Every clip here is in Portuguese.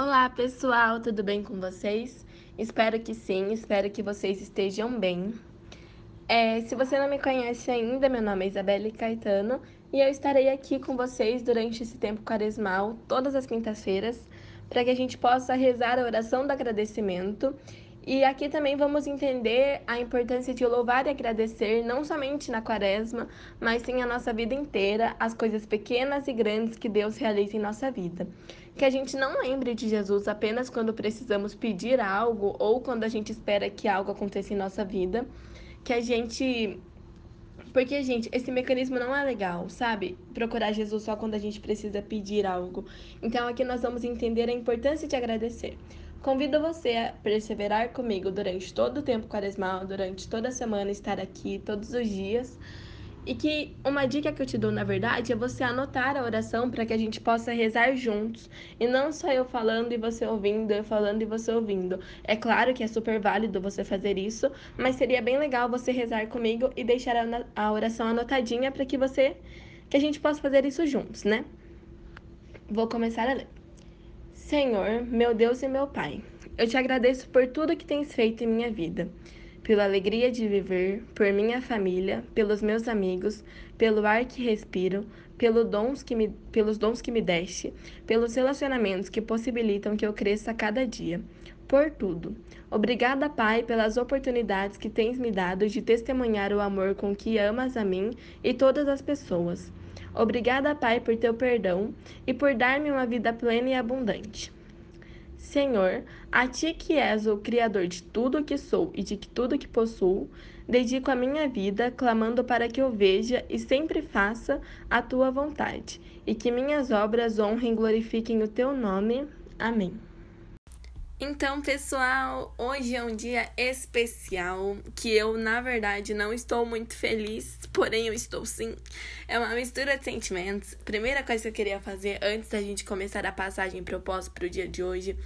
Olá pessoal, tudo bem com vocês? Espero que sim, espero que vocês estejam bem. É, se você não me conhece ainda, meu nome é Isabelle Caetano e eu estarei aqui com vocês durante esse tempo quaresmal, todas as quintas-feiras, para que a gente possa rezar a oração do agradecimento. E aqui também vamos entender a importância de louvar e agradecer, não somente na quaresma, mas sim a nossa vida inteira, as coisas pequenas e grandes que Deus realiza em nossa vida que a gente não lembre de Jesus apenas quando precisamos pedir algo ou quando a gente espera que algo aconteça em nossa vida, que a gente porque, gente, esse mecanismo não é legal, sabe? Procurar Jesus só quando a gente precisa pedir algo. Então, aqui nós vamos entender a importância de agradecer. Convido você a perseverar comigo durante todo o tempo quaresmal, durante toda a semana, estar aqui todos os dias e que uma dica que eu te dou, na verdade, é você anotar a oração para que a gente possa rezar juntos. E não só eu falando e você ouvindo, eu falando e você ouvindo. É claro que é super válido você fazer isso, mas seria bem legal você rezar comigo e deixar a oração anotadinha para que você que a gente possa fazer isso juntos, né? Vou começar a ler. Senhor, meu Deus e meu Pai, eu te agradeço por tudo que tens feito em minha vida pela alegria de viver, por minha família, pelos meus amigos, pelo ar que respiro, pelo dons que me, pelos dons que me deste, pelos relacionamentos que possibilitam que eu cresça a cada dia. Por tudo. Obrigada, Pai, pelas oportunidades que tens me dado de testemunhar o amor com que amas a mim e todas as pessoas. Obrigada, Pai, por teu perdão e por dar-me uma vida plena e abundante. Senhor, a ti que és o Criador de tudo o que sou e de tudo que possuo, dedico a minha vida, clamando para que eu veja e sempre faça a tua vontade, e que minhas obras honrem e glorifiquem o teu nome. Amém. Então, pessoal, hoje é um dia especial que eu, na verdade, não estou muito feliz, porém eu estou sim. É uma mistura de sentimentos. Primeira coisa que eu queria fazer antes da gente começar a passagem propósito para o dia de hoje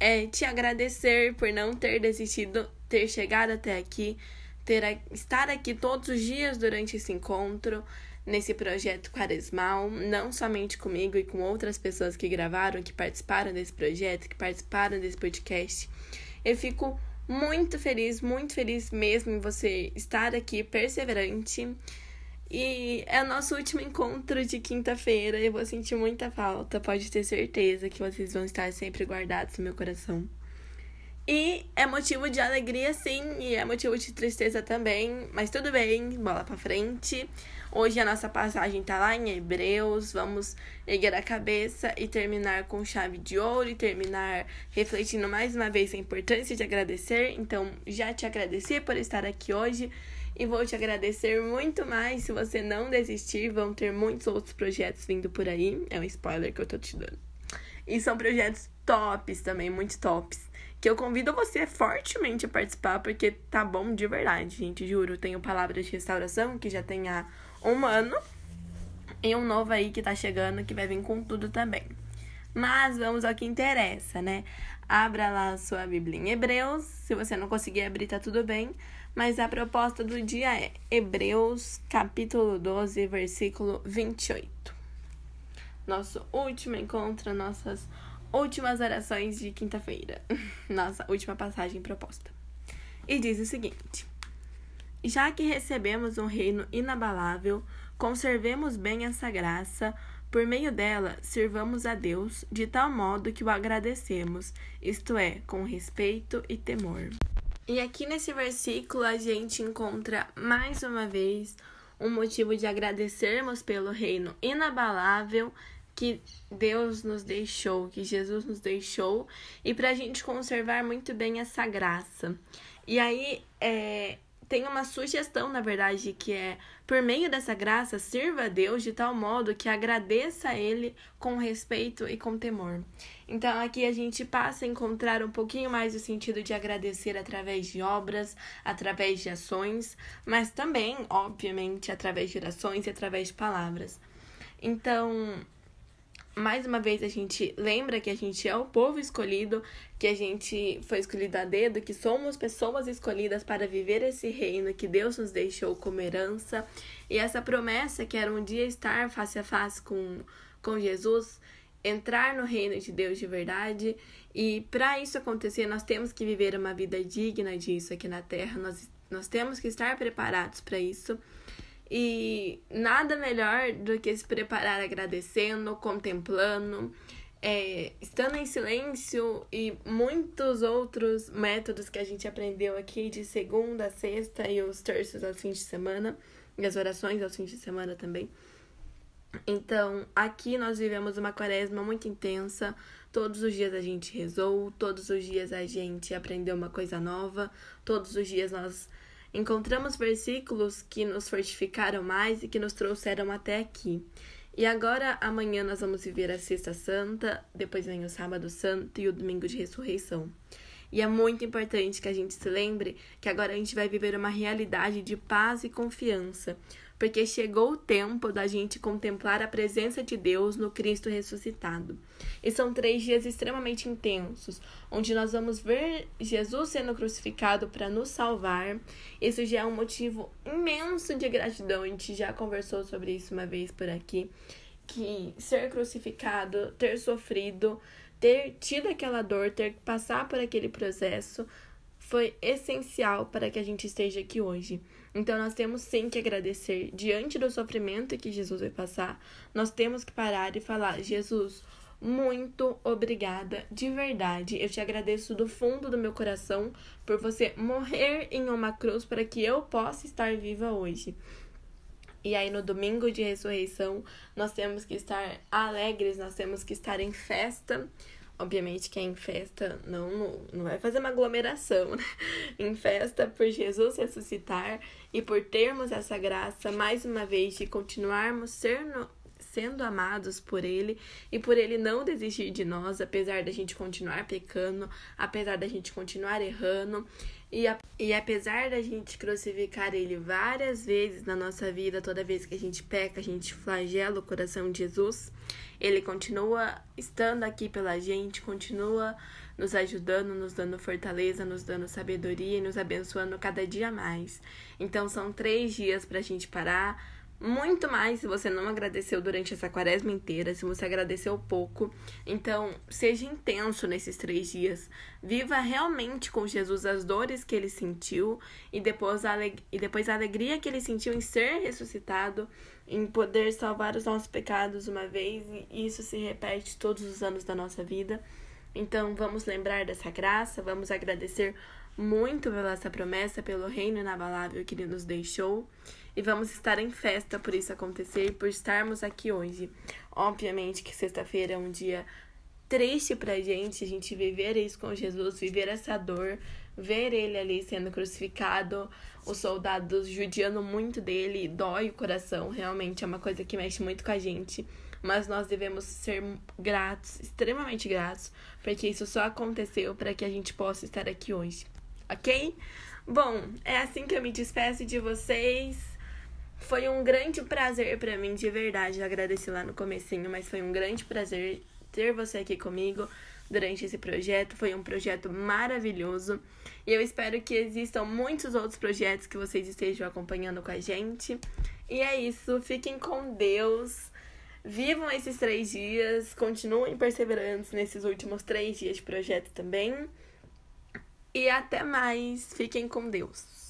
é te agradecer por não ter desistido, ter chegado até aqui, ter estar aqui todos os dias durante esse encontro nesse projeto Quaresmal, não somente comigo e com outras pessoas que gravaram, que participaram desse projeto, que participaram desse podcast. Eu fico muito feliz, muito feliz mesmo em você estar aqui perseverante. E é o nosso último encontro de quinta-feira. Eu vou sentir muita falta, pode ter certeza que vocês vão estar sempre guardados no meu coração. E é motivo de alegria, sim, e é motivo de tristeza também, mas tudo bem, bola pra frente. Hoje a nossa passagem tá lá em Hebreus. Vamos erguer a cabeça e terminar com chave de ouro e terminar refletindo mais uma vez a importância de agradecer. Então, já te agradeci por estar aqui hoje e vou te agradecer muito mais se você não desistir. Vão ter muitos outros projetos vindo por aí. É um spoiler que eu tô te dando. E são projetos tops também, muito tops que eu convido você fortemente a participar, porque tá bom de verdade, gente, juro. Tenho palavras de restauração que já tem há um ano e um novo aí que tá chegando que vai vir com tudo também. Mas vamos ao que interessa, né? Abra lá a sua Bíblia em Hebreus. Se você não conseguir abrir, tá tudo bem. Mas a proposta do dia é Hebreus, capítulo 12, versículo 28. Nosso último encontro, nossas últimas orações de quinta-feira. Nossa última passagem proposta. E diz o seguinte: Já que recebemos um reino inabalável, conservemos bem essa graça, por meio dela sirvamos a Deus de tal modo que o agradecemos, isto é, com respeito e temor. E aqui nesse versículo a gente encontra mais uma vez um motivo de agradecermos pelo reino inabalável que Deus nos deixou, que Jesus nos deixou, e para a gente conservar muito bem essa graça. E aí é, tem uma sugestão, na verdade, que é por meio dessa graça, sirva a Deus de tal modo que agradeça a Ele com respeito e com temor. Então aqui a gente passa a encontrar um pouquinho mais o sentido de agradecer através de obras, através de ações, mas também, obviamente, através de orações e através de palavras. Então, mais uma vez a gente lembra que a gente é o povo escolhido, que a gente foi escolhido a dedo, que somos pessoas escolhidas para viver esse reino que Deus nos deixou como herança. E essa promessa que era um dia estar face a face com, com Jesus entrar no reino de Deus de verdade. E para isso acontecer, nós temos que viver uma vida digna disso aqui na Terra. Nós, nós temos que estar preparados para isso. E nada melhor do que se preparar agradecendo, contemplando, é, estando em silêncio e muitos outros métodos que a gente aprendeu aqui de segunda a sexta e os terços aos fins de semana, e as orações aos fins de semana também. Então, aqui nós vivemos uma quaresma muito intensa. Todos os dias a gente rezou, todos os dias a gente aprendeu uma coisa nova, todos os dias nós encontramos versículos que nos fortificaram mais e que nos trouxeram até aqui. E agora, amanhã, nós vamos viver a Sexta Santa, depois vem o Sábado Santo e o Domingo de Ressurreição. E é muito importante que a gente se lembre que agora a gente vai viver uma realidade de paz e confiança, porque chegou o tempo da gente contemplar a presença de Deus no Cristo ressuscitado. E são três dias extremamente intensos, onde nós vamos ver Jesus sendo crucificado para nos salvar. Isso já é um motivo imenso de gratidão. A gente já conversou sobre isso uma vez por aqui. Que ser crucificado, ter sofrido, ter tido aquela dor, ter que passar por aquele processo, foi essencial para que a gente esteja aqui hoje. Então nós temos sim que agradecer diante do sofrimento que Jesus vai passar. Nós temos que parar e falar: Jesus, muito obrigada, de verdade. Eu te agradeço do fundo do meu coração por você morrer em uma cruz para que eu possa estar viva hoje. E aí no domingo de ressurreição, nós temos que estar alegres, nós temos que estar em festa, Obviamente que é em festa não, não, não vai fazer uma aglomeração, né? Em festa por Jesus ressuscitar e por termos essa graça, mais uma vez, de continuarmos sendo, sendo amados por Ele e por Ele não desistir de nós, apesar da gente continuar pecando, apesar da gente continuar errando. E, a, e apesar da gente crucificar ele várias vezes na nossa vida, toda vez que a gente peca, a gente flagela o coração de Jesus, ele continua estando aqui pela gente, continua nos ajudando, nos dando fortaleza, nos dando sabedoria e nos abençoando cada dia mais. Então são três dias para a gente parar muito mais se você não agradeceu durante essa quaresma inteira, se você agradeceu pouco. Então, seja intenso nesses três dias. Viva realmente com Jesus as dores que ele sentiu e depois a, e depois a alegria que ele sentiu em ser ressuscitado, em poder salvar os nossos pecados uma vez, e isso se repete todos os anos da nossa vida. Então, vamos lembrar dessa graça, vamos agradecer muito pela essa promessa, pelo reino inabalável que ele nos deixou e vamos estar em festa por isso acontecer por estarmos aqui hoje. Obviamente que sexta-feira é um dia triste pra gente, a gente viver isso com Jesus, viver essa dor, ver ele ali sendo crucificado, os soldados judiando muito dele, dói o coração, realmente é uma coisa que mexe muito com a gente. Mas nós devemos ser gratos, extremamente gratos, porque isso só aconteceu para que a gente possa estar aqui hoje, ok? Bom, é assim que eu me despeço de vocês. Foi um grande prazer para mim, de verdade. Eu agradeci lá no comecinho, mas foi um grande prazer ter você aqui comigo durante esse projeto. Foi um projeto maravilhoso. E eu espero que existam muitos outros projetos que vocês estejam acompanhando com a gente. E é isso. Fiquem com Deus. Vivam esses três dias. Continuem perseverantes nesses últimos três dias de projeto também. E até mais. Fiquem com Deus.